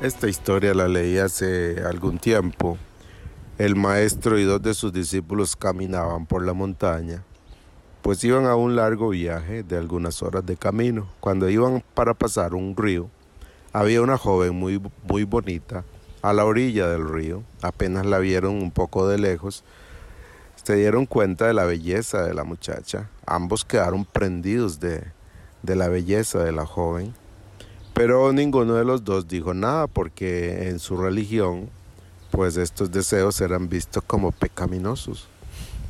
Esta historia la leí hace algún tiempo. El maestro y dos de sus discípulos caminaban por la montaña, pues iban a un largo viaje de algunas horas de camino. Cuando iban para pasar un río, había una joven muy, muy bonita a la orilla del río. Apenas la vieron un poco de lejos, se dieron cuenta de la belleza de la muchacha. Ambos quedaron prendidos de, de la belleza de la joven. Pero ninguno de los dos dijo nada porque en su religión, pues estos deseos eran vistos como pecaminosos.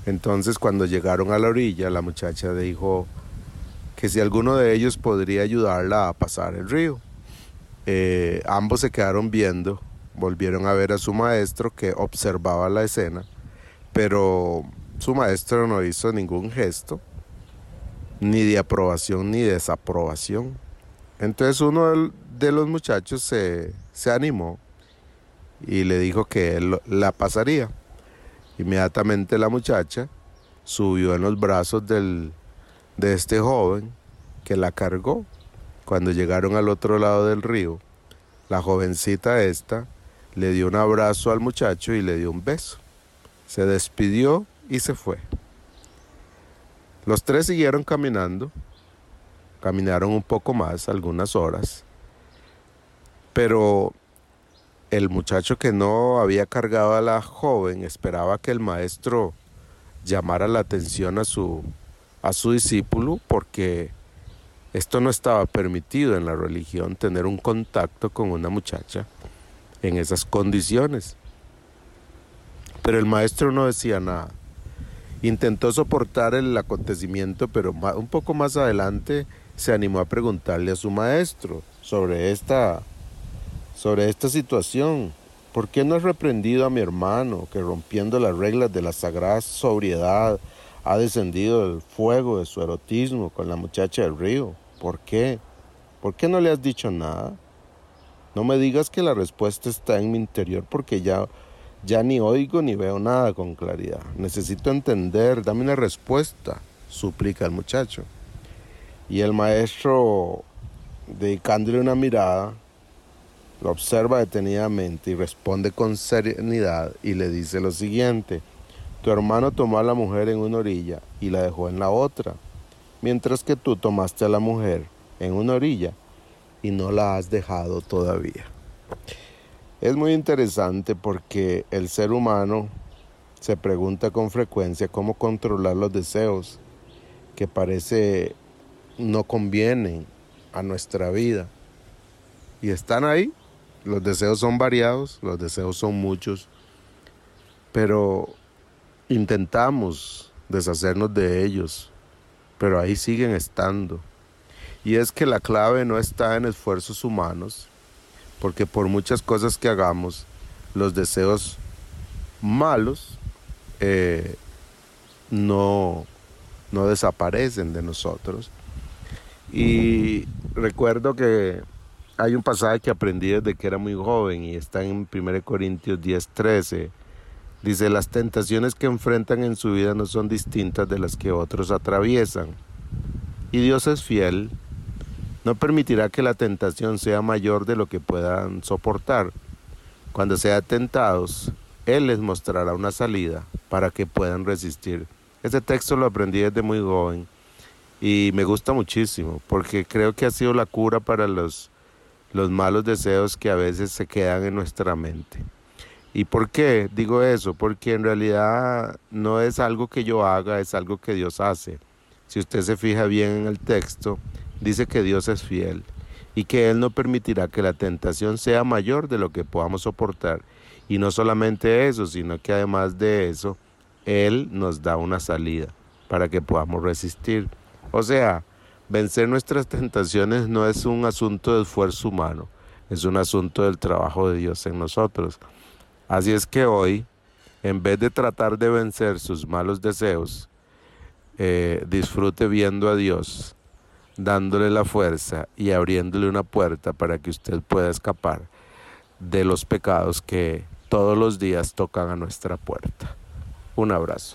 Entonces cuando llegaron a la orilla, la muchacha dijo que si alguno de ellos podría ayudarla a pasar el río. Eh, ambos se quedaron viendo, volvieron a ver a su maestro que observaba la escena, pero su maestro no hizo ningún gesto, ni de aprobación ni de desaprobación. Entonces uno de los muchachos se, animó y le dijo que él la pasaría. Inmediatamente la muchacha subió en los brazos del, de este joven que la cargó. Cuando llegaron al otro lado del río, la jovencita esta le dio un abrazo al muchacho y le dio un beso. Se despidió y se fue. Los tres siguieron caminando Caminaron un poco más, algunas horas, pero el muchacho que no había cargado a la joven esperaba que el maestro llamara la atención a su, a su discípulo porque esto no estaba permitido en la religión, tener un contacto con una muchacha en esas condiciones. Pero el maestro no decía nada. Intentó soportar el acontecimiento, pero un poco más adelante se animó a preguntarle a su maestro sobre esta, sobre esta situación. ¿Por qué no has reprendido a mi hermano que rompiendo las reglas de la sagrada sobriedad ha descendido el fuego de su erotismo con la muchacha del río? ¿Por qué? ¿Por qué no le has dicho nada? No me digas que la respuesta está en mi interior porque ya, ya ni oigo ni veo nada con claridad. Necesito entender, dame una respuesta, suplica el muchacho. Y el maestro, dedicándole una mirada, lo observa detenidamente y responde con serenidad y le dice lo siguiente, tu hermano tomó a la mujer en una orilla y la dejó en la otra, mientras que tú tomaste a la mujer en una orilla y no la has dejado todavía. Es muy interesante porque el ser humano se pregunta con frecuencia cómo controlar los deseos, que parece no convienen a nuestra vida. Y están ahí. Los deseos son variados, los deseos son muchos, pero intentamos deshacernos de ellos, pero ahí siguen estando. Y es que la clave no está en esfuerzos humanos, porque por muchas cosas que hagamos, los deseos malos eh, no, no desaparecen de nosotros, y recuerdo que hay un pasaje que aprendí desde que era muy joven y está en 1 Corintios 10:13. Dice, las tentaciones que enfrentan en su vida no son distintas de las que otros atraviesan. Y Dios es fiel, no permitirá que la tentación sea mayor de lo que puedan soportar. Cuando sean tentados, Él les mostrará una salida para que puedan resistir. Ese texto lo aprendí desde muy joven y me gusta muchísimo porque creo que ha sido la cura para los, los malos deseos que a veces se quedan en nuestra mente. ¿Y por qué digo eso? Porque en realidad no es algo que yo haga, es algo que Dios hace. Si usted se fija bien en el texto, dice que Dios es fiel y que Él no permitirá que la tentación sea mayor de lo que podamos soportar. Y no solamente eso, sino que además de eso, Él nos da una salida para que podamos resistir. O sea, vencer nuestras tentaciones no es un asunto de esfuerzo humano, es un asunto del trabajo de Dios en nosotros. Así es que hoy, en vez de tratar de vencer sus malos deseos, eh, disfrute viendo a Dios, dándole la fuerza y abriéndole una puerta para que usted pueda escapar de los pecados que todos los días tocan a nuestra puerta. Un abrazo.